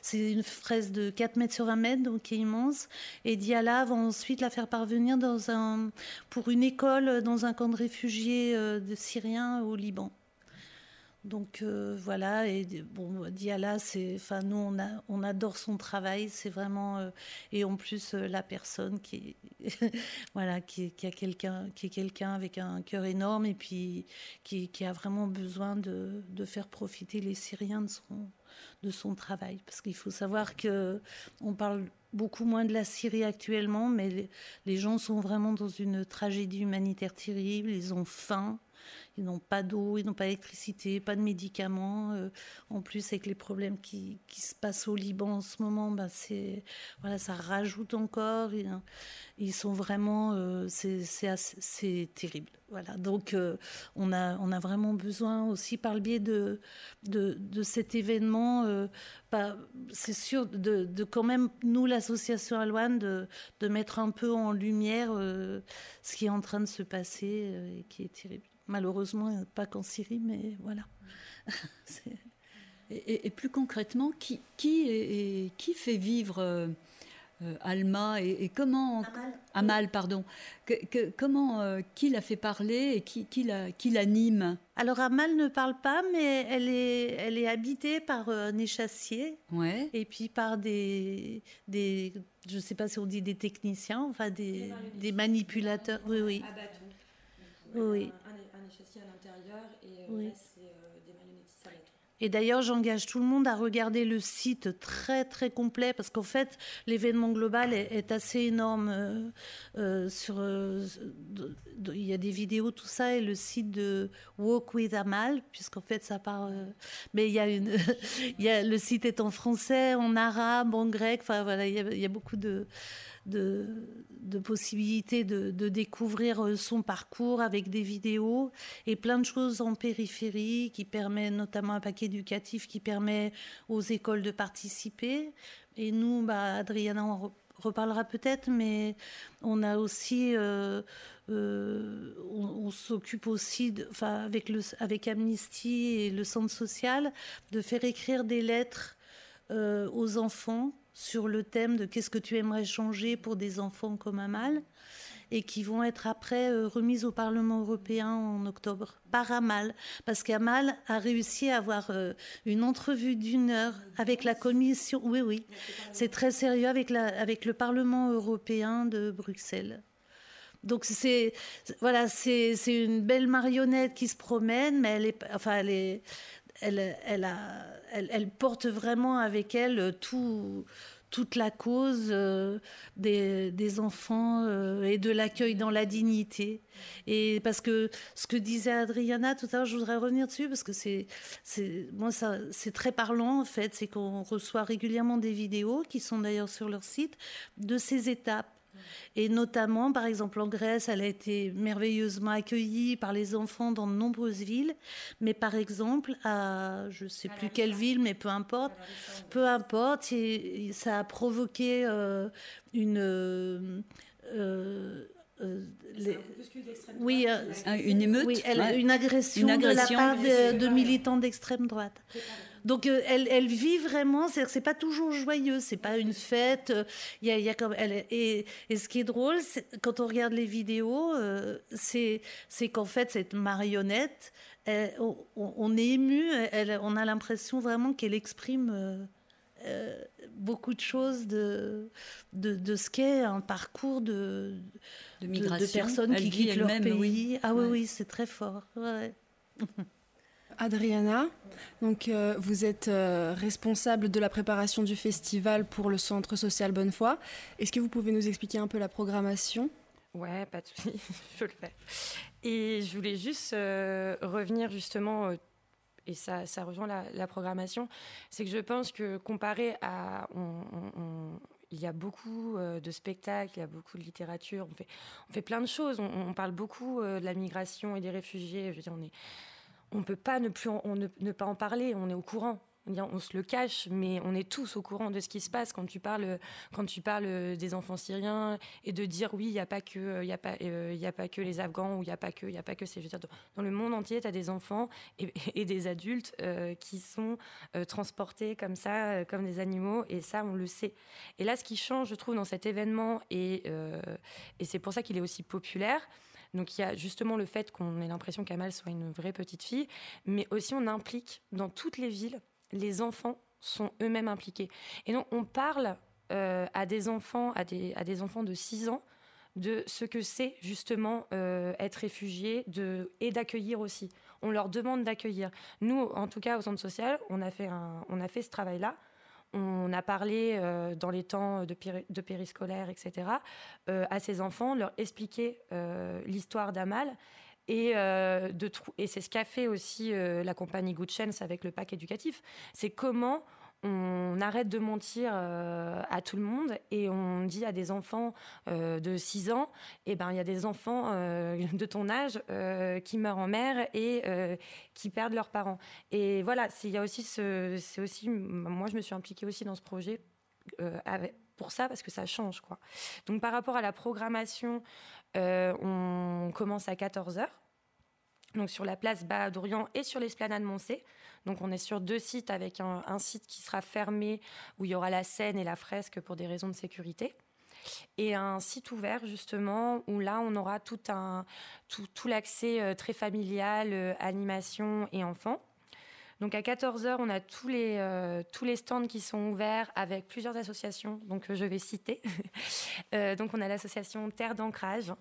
C'est une fresque de 4 mètres sur 20 mètres, donc qui est immense. Et Diala va ensuite la faire parvenir dans un, pour une école dans un camp de réfugiés de Syriens Liban. Donc euh, voilà, et bon, Diala, c'est, enfin nous on, a, on adore son travail, c'est vraiment euh, et en plus euh, la personne qui, <laughs> voilà, qui, qui, a quelqu'un, qui est quelqu'un avec un cœur énorme et puis qui, a vraiment besoin de, faire profiter les Syriens de son, travail, parce qu'il faut savoir que on parle beaucoup moins de la Syrie actuellement, mais les gens sont vraiment dans une tragédie humanitaire terrible, ils ont faim. Ils n'ont pas d'eau, ils n'ont pas d'électricité, pas de médicaments. Euh, en plus, avec les problèmes qui, se passent au Liban en ce moment, bah c'est voilà, ça rajoute encore. Ils, ils sont vraiment, euh, c'est terrible. Voilà. Donc, euh, on a on a vraiment besoin aussi par le biais de de, cet événement. Bah, c'est sûr de, de, quand même nous l'association Alouane de, de mettre un peu en lumière ce qui est en train de se passer et qui est terrible. Malheureusement, pas qu'en Syrie, mais voilà. <laughs> et, plus concrètement, qui, qui, qui fait vivre euh, euh, Alma et, comment Amal, pardon. Que, comment euh, qui l'a fait parler et qui, qui l'anime Alors Amal ne parle pas, mais elle est, elle est habitée par un échassier ouais. et puis par des, des, je ne sais pas si on dit des techniciens, enfin des, des manipulateurs. Oui, oui. Oui. Euh, et d'ailleurs, j'engage tout le monde à regarder le site très très complet parce qu'en fait, l'événement global est, assez énorme. Euh, euh, sur, il y a des vidéos, tout ça, et le site de Walk with Amal, puisqu'en fait, ça part. mais il y a une, <laughs> il y a, le site est en français, en arabe, en grec. Enfin voilà, il y a, il y a beaucoup de de, possibilités de, découvrir euh, son parcours avec des vidéos et plein de choses en périphérie qui permet notamment un paquet éducatif qui permet aux écoles de participer. Et nous, bah, Adriana, on reparlera peut-être, mais on a aussi, euh, euh, on, s'occupe aussi, enfin, avec, avec Amnesty et le centre social, de faire écrire des lettres aux enfants sur le thème de qu'est-ce que tu aimerais changer pour des enfants comme Amal et qui vont être après euh, remises au Parlement européen en octobre par Amal, parce qu'Amal a réussi à avoir euh, une entrevue d'une heure avec la commission. Oui, oui, c'est très sérieux avec, la, avec le Parlement européen de Bruxelles. Donc c'est voilà, c'est une belle marionnette qui se promène, mais elle est, enfin elle est, elle, porte vraiment avec elle tout, toute la cause euh, des, enfants euh, et de l'accueil dans la dignité. Et parce que ce que disait Adriana tout à l'heure, je voudrais revenir dessus parce que c'est très parlant en fait, c'est qu'on reçoit régulièrement des vidéos qui sont d'ailleurs sur leur site de ces étapes et notamment, par exemple, en Grèce, elle a été merveilleusement accueillie par les enfants dans de nombreuses villes. Mais par exemple, à je ne sais plus quelle ville, mais peu importe, peu importe, ça a provoqué euh, une. Euh, euh, oui, une émeute, oui, une, agression une, agression de la part de, de militants d'extrême droite. Donc euh, elle, elle, vit vraiment, c'est pas toujours joyeux, c'est pas une fête. Il y a, y a comme elle et, et, ce qui est drôle, quand on regarde les vidéos, euh, c'est qu'en fait cette marionnette, on, est ému, on a l'impression vraiment qu'elle exprime euh, beaucoup de choses de, de, ce qu'est un parcours de, de, migration. de, personnes qui quittent leur pays. Ah oui, oui, c'est très fort. <laughs> Adriana, donc euh, vous êtes euh, responsable de la préparation du festival pour le Centre social Bonnefoy. Est-ce que vous pouvez nous expliquer un peu la programmation? Ouais, pas de souci, <laughs> je le fais. Et je voulais juste revenir justement et ça, ça rejoint la, programmation, c'est que je pense que comparé à... il y a beaucoup euh, de spectacles, il y a beaucoup de littérature, on fait, on fait plein de choses, on, parle beaucoup euh, de la migration et des réfugiés, je veux dire, on est... On peut pas ne plus ne pas en parler, on est au courant on se le cache, mais on est tous au courant de ce qui se passe quand tu parles, quand tu parles des enfants syriens et de dire oui, il n'y a pas que, il a euh, a pas que les Afghans ou il n'y a pas que, il a pas que c'est, dans le monde entier, tu as des enfants <laughs> et, des adultes euh, qui sont euh, transportés comme ça, comme des animaux, et ça, on le sait. Et là, ce qui change, je trouve, dans cet événement, et c'est pour ça qu'il est aussi populaire. Donc il y a justement le fait qu'on ait l'impression qu'Amal soit une vraie petite fille, mais aussi on implique dans toutes les villes les enfants sont eux-mêmes impliqués. Et donc, on parle euh, à des enfants, à des, à des enfants de 6 ans, de ce que c'est justement euh, être réfugié de, et d'accueillir aussi. On leur demande d'accueillir. Nous, en tout cas, au centre social, on a fait, on a fait ce travail-là. On a parlé euh, dans les temps de, de périscolaire, etc., à ces enfants, leur expliquer l'histoire d'Amal et, euh, et c'est ce qu'a fait aussi euh, la compagnie Good Chance avec le pack éducatif. C'est comment on arrête de mentir euh, à tout le monde et on dit à des enfants de 6 ans, eh ben il y a des enfants de ton âge qui meurent en mer et qui perdent leurs parents. Et voilà, il y a aussi ce, c'est aussi, moi je me suis impliquée aussi dans ce projet pour ça parce que ça change quoi. Donc par rapport à la programmation, on commence à 14 h donc sur la place Bas d'Orient et sur l'esplanade Moncé. Donc on est sur deux sites avec un, site qui sera fermé où il y aura la scène et la fresque pour des raisons de sécurité. Et un site ouvert justement où là on aura tout, un, tout, l'accès euh, très familial, euh, animation et enfants. Donc à 14h, on a tous les, euh, tous les stands qui sont ouverts avec plusieurs associations, donc je vais citer. <laughs> donc on a l'association Terre d'ancrage,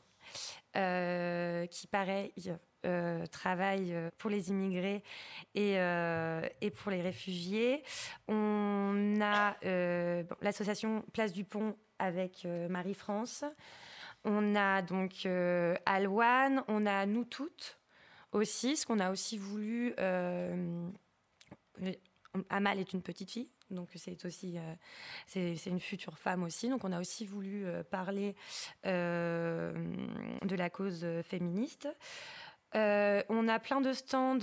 qui paraît euh, travaille euh, pour les immigrés et, euh, et pour les réfugiés. On a l'association Place du Pont avec Marie-France. On a donc Alouane, on a Nous Toutes aussi, ce qu'on a aussi voulu. Amal est une petite fille, donc c'est aussi c'est une future femme aussi. Donc on a aussi voulu parler de la cause féministe. Euh, on a plein de stands,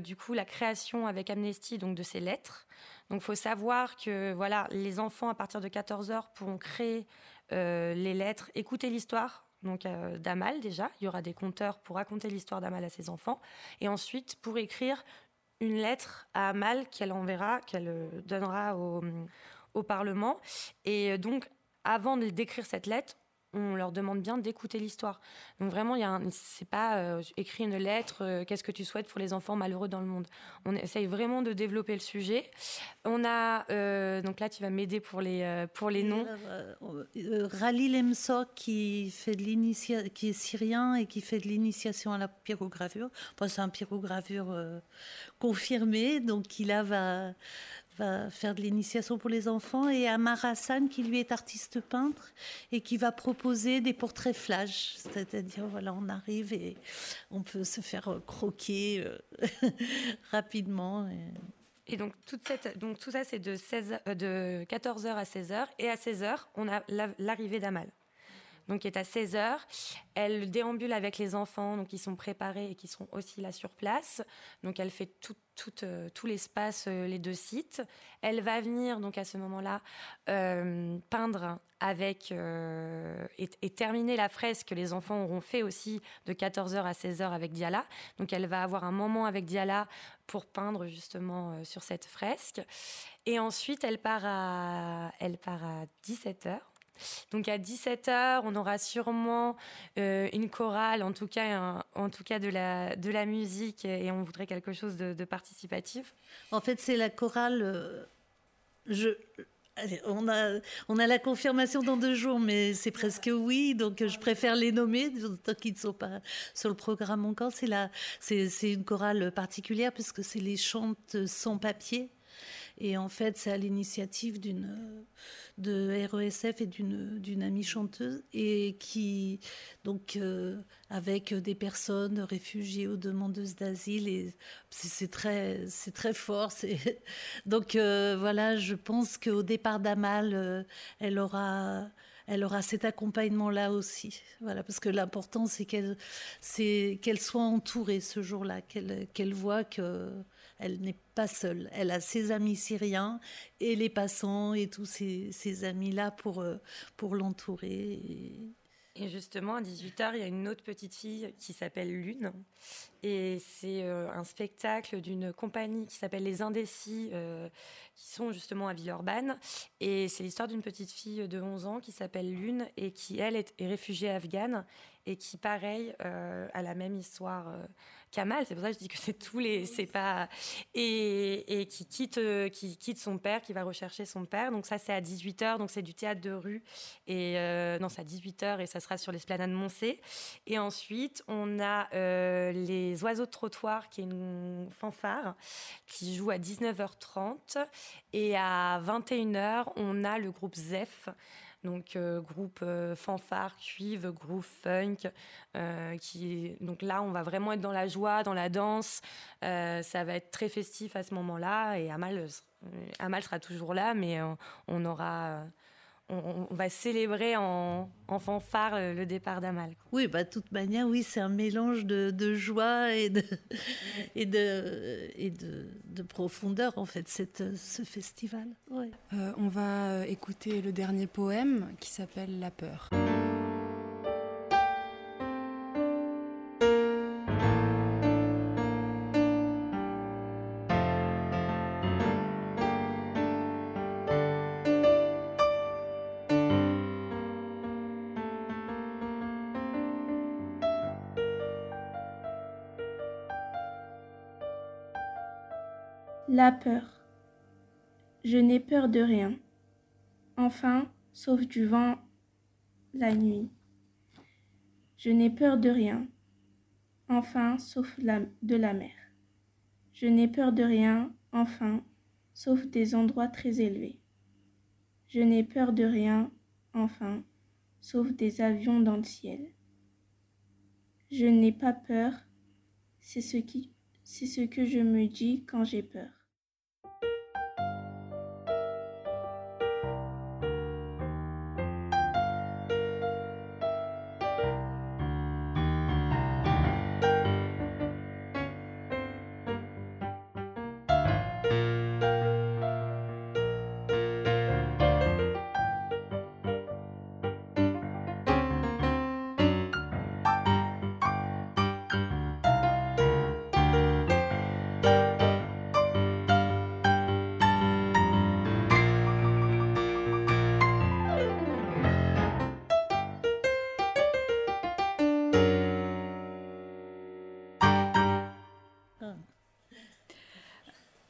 du coup, la création avec Amnesty, donc de ces lettres. Donc, faut savoir que voilà, les enfants, à partir de 14 heures, pourront créer euh, les lettres, écouter l'histoire. Donc euh, d'Amal déjà, il y aura des conteurs pour raconter l'histoire d'Amal à ses enfants, et ensuite pour écrire une lettre à Amal qu'elle enverra, qu'elle donnera au, au Parlement. Et donc avant d'écrire cette lettre, on leur demande bien d'écouter l'histoire. Donc vraiment, il y a c'est pas euh, écrire une lettre, euh, qu'est-ce que tu souhaites pour les enfants malheureux dans le monde. On essaye vraiment de développer le sujet. On a euh, donc là, tu vas m'aider pour les pour les noms. Rali Lemso qui fait de qui est syrien et qui fait de l'initiation à la pyrogravure. c'est un pyrogravure confirmé, donc il a va faire de l'initiation pour les enfants, et Amar Hassan, qui lui est artiste peintre et qui va proposer des portraits flash. C'est-à-dire, voilà, on arrive et on peut se faire croquer euh, <laughs> rapidement. Et... donc, toute cette, donc tout ça, c'est de, 16, euh, de 14h à 16h. Et à 16h, on a l'arrivée d'Amal donc qui est à 16 h Elle déambule avec les enfants, donc ils sont préparés et qui sont aussi là sur place. Donc elle fait tout, euh, l'espace, euh, les deux sites. Elle va venir donc à ce moment-là euh, peindre avec et, terminer la fresque que les enfants auront fait aussi de 14h à 16h avec Diala. Donc elle va avoir un moment avec Diala pour peindre justement sur cette fresque. Et ensuite elle part à, elle part à 17h Donc à 17h, on aura sûrement une chorale, en tout cas, en tout cas de la, de la musique, et on voudrait quelque chose de, participatif. En fait, c'est la chorale. je, on a, on a la confirmation dans deux jours, mais c'est presque oui, donc je préfère les nommer tant qu'ils ne sont pas sur le programme encore. C'est c'est une chorale particulière puisque c'est les chantes sans papier. Et en fait, c'est à l'initiative d'une de RESF et d'une amie chanteuse et qui donc euh, avec des personnes réfugiées ou demandeuses d'asile et c'est très c'est très fort. <laughs> Donc euh, voilà, je pense qu'au départ d'Amal, euh, elle aura elle aura cet accompagnement-là aussi. Voilà, parce que l'important, c'est qu'elle, qu'elle soit entourée ce jour-là, qu'elle, qu'elle voit que elle n'est pas seule. Elle a ses amis syriens et les passants et tous ses, amis-là pour, euh, pour l'entourer. Et... justement, à 18h, il y a une autre petite fille qui s'appelle Lune. Et c'est euh, un spectacle d'une compagnie qui s'appelle Les Indécis, euh, qui sont justement à Villeurbanne. Et c'est l'histoire d'une petite fille de 11 ans qui s'appelle Lune et qui, elle, est, réfugiée afghane et qui, pareil, a la même histoire Kamal, c'est pour ça que je dis que c'est tous les, c'est pas et, et qui quitte euh, qui quitte son père, qui va rechercher son père. Donc ça c'est à 18h, donc c'est du théâtre de rue et euh, non c'est à 18h et ça sera sur l'esplanade Moncé. Et ensuite on a euh, les oiseaux de trottoir qui est une fanfare qui joue à 19h30 et à 21h on a le groupe Zef donc euh, groupe euh, fanfare, cuivre, groupe funk. Euh, qui donc là, on va vraiment être dans la joie, dans la danse. ça va être très festif à ce moment-là. Et Amal, Amal sera toujours là, mais on aura on, va célébrer en, fanfare le départ d'Amal. Oui, bah, de toute manière, oui, c'est un mélange de, joie et de, et de, et de, profondeur, en fait, cette, ce festival. Euh, on va écouter le dernier poème qui s'appelle La peur. La peur. Je n'ai peur de rien. Enfin, sauf du vent la nuit. Je n'ai peur de rien. Enfin, sauf de la mer. Je n'ai peur de rien, enfin, sauf des endroits très élevés. Je n'ai peur de rien, enfin, sauf des avions dans le ciel. Je n'ai pas peur, c'est ce qui c'est ce que je me dis quand j'ai peur.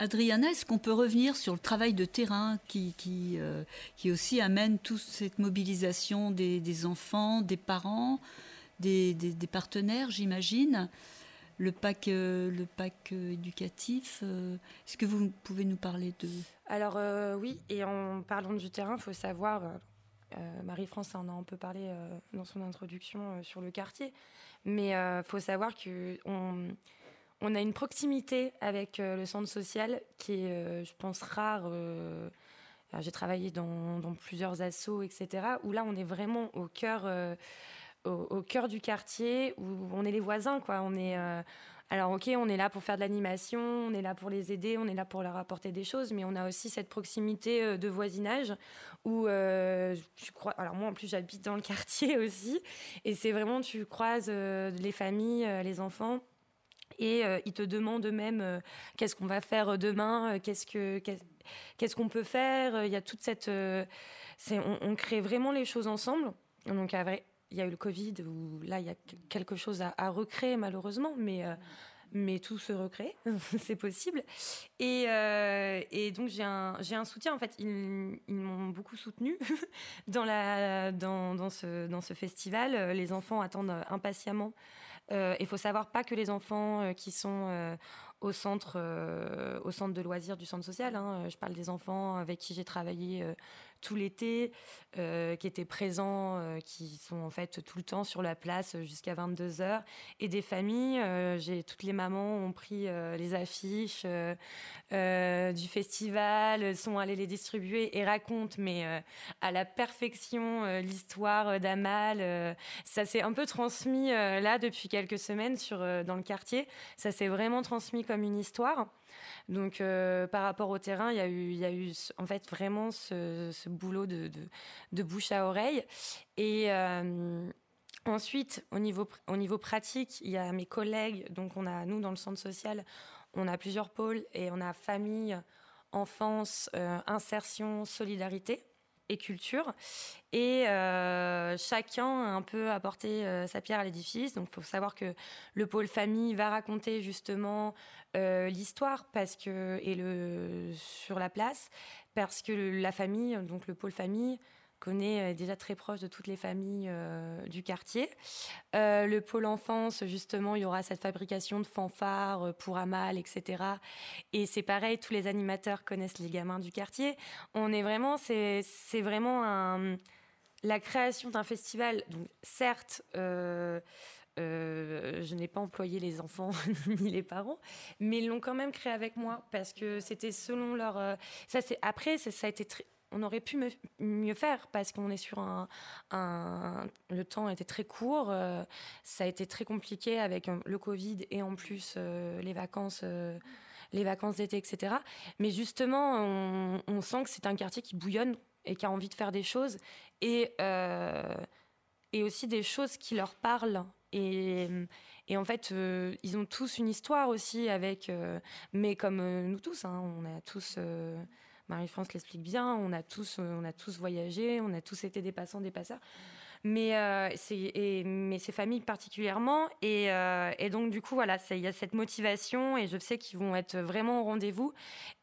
Adriana, est-ce qu'on peut revenir sur le travail de terrain qui, qui, euh, qui aussi amène toute cette mobilisation des, enfants, des parents, des, des, partenaires, j'imagine le pack, euh, le pack euh, éducatif. Est-ce que vous pouvez nous parler de... Alors oui, et en parlant du terrain, il faut savoir, Marie-France en a un peu parlé dans son introduction sur le quartier, mais il faut savoir que on, on a une proximité avec euh, le centre social qui est, euh, je pense, rare. Euh, j'ai travaillé dans, plusieurs assos, etc., où là, on est vraiment au cœur, au, cœur du quartier, où on est les voisins, quoi. On est, alors, ok, on est là pour faire de l'animation, on est là pour les aider, on est là pour leur apporter des choses, mais on a aussi cette proximité de voisinage où tu crois. Alors, moi, en plus, j'habite dans le <laughs> quartier aussi, et c'est vraiment, tu croises les familles, les enfants et euh, ils te demandent eux-mêmes euh, qu'est-ce qu'on va faire demain, euh, qu'est-ce que qu'est-ce qu'on peut faire Il y a toute cette, on, crée vraiment les choses ensemble. Donc il y a eu le Covid où là il y a quelque chose à, recréer malheureusement, mais tout se recrée, <laughs> c'est possible. Et, donc j'ai un, soutien, en fait, ils, m'ont beaucoup soutenu <laughs> dans ce festival. Les enfants attendent impatiemment. Euh, il faut savoir pas que les enfants euh, qui sont euh, au centre, au centre de loisirs du centre social. Hein, je parle des enfants avec qui j'ai travaillé tout l'été, euh, qui étaient présents, euh, qui sont en fait tout le temps sur la place jusqu'à 22 heures, et des familles. Euh, j'ai toutes les mamans ont pris les affiches du festival, sont allées les distribuer et racontent, mais à la perfection, l'histoire d'Amal. ça s'est un peu transmis là depuis quelques semaines sur dans le quartier. Ça s'est vraiment transmis comme une histoire. Donc, euh, par rapport au terrain, il y a eu, il y a eu en fait vraiment ce, boulot de, bouche à oreille. Et euh, ensuite, au niveau, au niveau pratique, il y a mes collègues. Donc, on a, nous, dans le centre social, on a plusieurs pôles et on a famille, enfance, euh, insertion, solidarité et culture. Et euh, chacun a un peu apporté sa pierre à l'édifice. Donc, il faut savoir que le pôle famille va raconter justement l'histoire parce que et le sur la place parce que la famille, donc le pôle famille, connaît, est déjà très proche de toutes les familles euh, du quartier. Euh, le pôle enfance, justement, il y aura cette fabrication de fanfares euh, pour Amal, etc. Et c'est pareil, tous les animateurs connaissent les gamins du quartier. On est vraiment, c'est vraiment la création d'un festival. Donc, certes, je n'ai pas employé les enfants <laughs> ni les parents, mais ils l'ont quand même créé avec moi parce que c'était selon leur. ça c'est après ça a été on aurait pu mieux faire parce qu'on est sur un, Le temps était très court, euh, ça a été très compliqué avec euh, le Covid et en plus euh, les vacances. les vacances d'été, etc. Mais justement, on, sent que c'est un quartier qui bouillonne et qui a envie de faire des choses et, et aussi des choses qui leur parlent et, et, en fait, ils ont tous une histoire aussi avec, mais comme nous tous, hein, on a tous Marie-France l'explique bien, on a, tous, euh, on a tous voyagé, on a tous été des passants, des passeurs. Mais, euh, c'est, mais ces familles particulièrement. Et, euh, donc, du coup, voilà, il y a cette motivation et je sais qu'ils vont être vraiment au rendez-vous.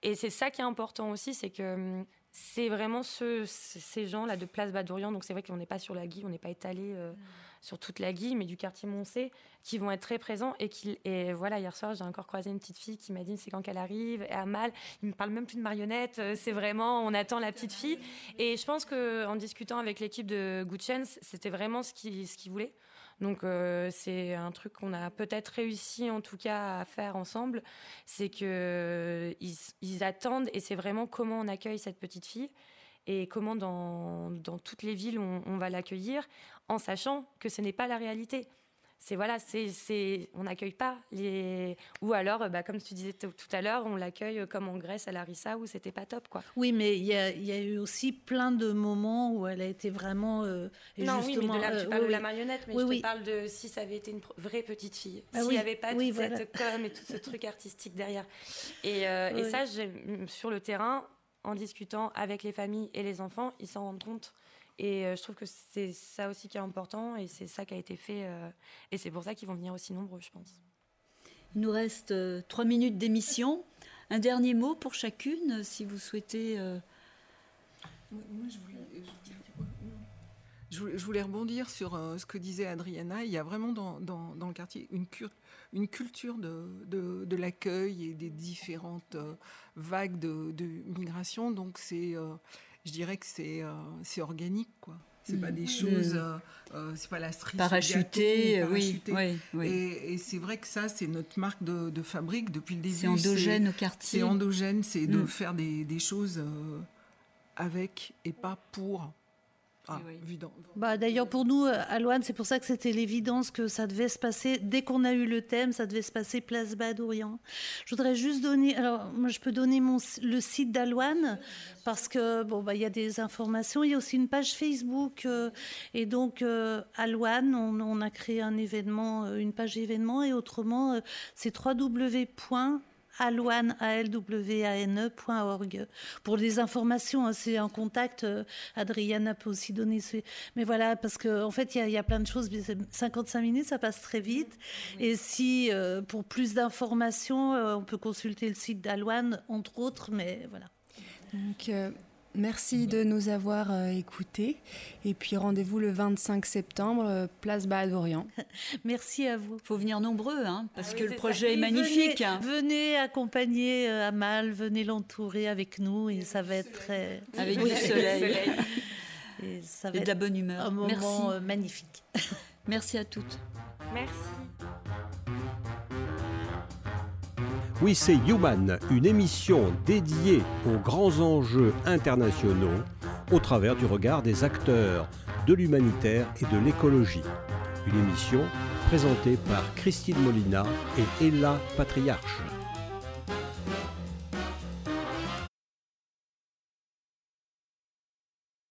Et c'est ça qui est important aussi, c'est que hum, c'est vraiment ce, ces gens-là de Place Badourian. Donc c'est vrai qu'on n'est pas sur la Guy, on n'est pas étalé euh, mm. Sur toute la Guy, mais du quartier Moncé, qui vont être très présents. Et, et voilà, hier soir, j'ai encore croisé une petite fille qui m'a dit c'est quand qu'elle arrive, et à mal. Il me parle même plus de marionnette, euh, c'est vraiment, on attend la petite fille. Et je pense qu'en discutant avec l'équipe de Good c'était vraiment ce qu'ils ce voulaient. Donc euh, c'est un truc qu'on a peut-être réussi en tout cas à faire ensemble, c'est que ils, attendent et c'est vraiment comment on accueille cette petite fille et comment dans, dans toutes les villes on, on va l'accueillir en sachant que ce n'est pas la réalité c'est voilà, c'est, on n'accueille pas les. Ou alors, bah, comme tu disais tout à l'heure, on l'accueille comme en Grèce à Larissa où c'était pas top, quoi. Oui, mais il y a, y a, eu aussi plein de moments où elle a été vraiment. Euh, non, oui, mais de la, tu parles de la marionnette, mais je te parle de si ça avait été une vraie petite fille, ah s'il n'y avait pas toute cette com et tout ce truc artistique derrière. Et, euh, et ça, sur le terrain, en discutant avec les familles et les enfants, ils s'en rendent compte. Et euh, je trouve que c'est ça aussi qui est important et c'est ça qui a été fait. Euh, et c'est pour ça qu'ils vont venir aussi nombreux, je pense. Il nous reste euh, trois minutes d'émission. Un dernier mot pour chacune, si vous souhaitez. Moi, je voulais, rebondir sur ce que disait Adriana. Il y a vraiment dans, dans, le quartier une, une culture de, de, l'accueil et des différentes vagues de, de migration. Donc c'est je dirais que c'est euh, c'est organique, quoi. C'est pas des mm. choses, mm. Euh, euh, c'est pas la street parachuté, oui, oui, Et, c'est vrai que ça, c'est notre marque de, fabrique depuis le début. C'est endogène au quartier. C'est endogène, c'est de mm. faire des, des choses avec et pas pour. Ah, bah, D'ailleurs, pour nous, à Loane, c'est pour ça que c'était l'évidence que ça devait se passer, dès qu'on a eu le thème, ça devait se passer place Badourian. Je voudrais juste donner, alors moi je peux donner mon, le site d'Aloine, parce que bon, bah, il y a des informations, il y a aussi une page Facebook, euh, et donc euh, à Loane, on, on, a créé un événement, euh, une page événement, et autrement, c'est www alwane, e Pour des informations, hein, c'est en contact. Euh, Adriana peut aussi donner. Mais voilà, parce qu'en en fait, il y, a plein de choses. 55 minutes, ça passe très vite. Et si, euh, pour plus d'informations, euh, on peut consulter le site d'Aloine, entre autres. Mais voilà. Donc, Merci de nous avoir euh, écoutés. Et puis rendez-vous le 25 septembre, euh, place Baad-Orient. <laughs> Merci à vous. Il faut venir nombreux, hein, parce ah que le projet est magnifique. Venez, accompagner euh, Amal, venez l'entourer avec nous et ça va être très... Avec du soleil. et, ça va de la bonne humeur. Un moment magnifique. <laughs> Merci à toutes. Merci. Oui, c'est Human, une émission dédiée aux grands enjeux internationaux au travers du regard des acteurs de l'humanitaire et de l'écologie. Une émission présentée par Christine Molina et Ella Patriarche.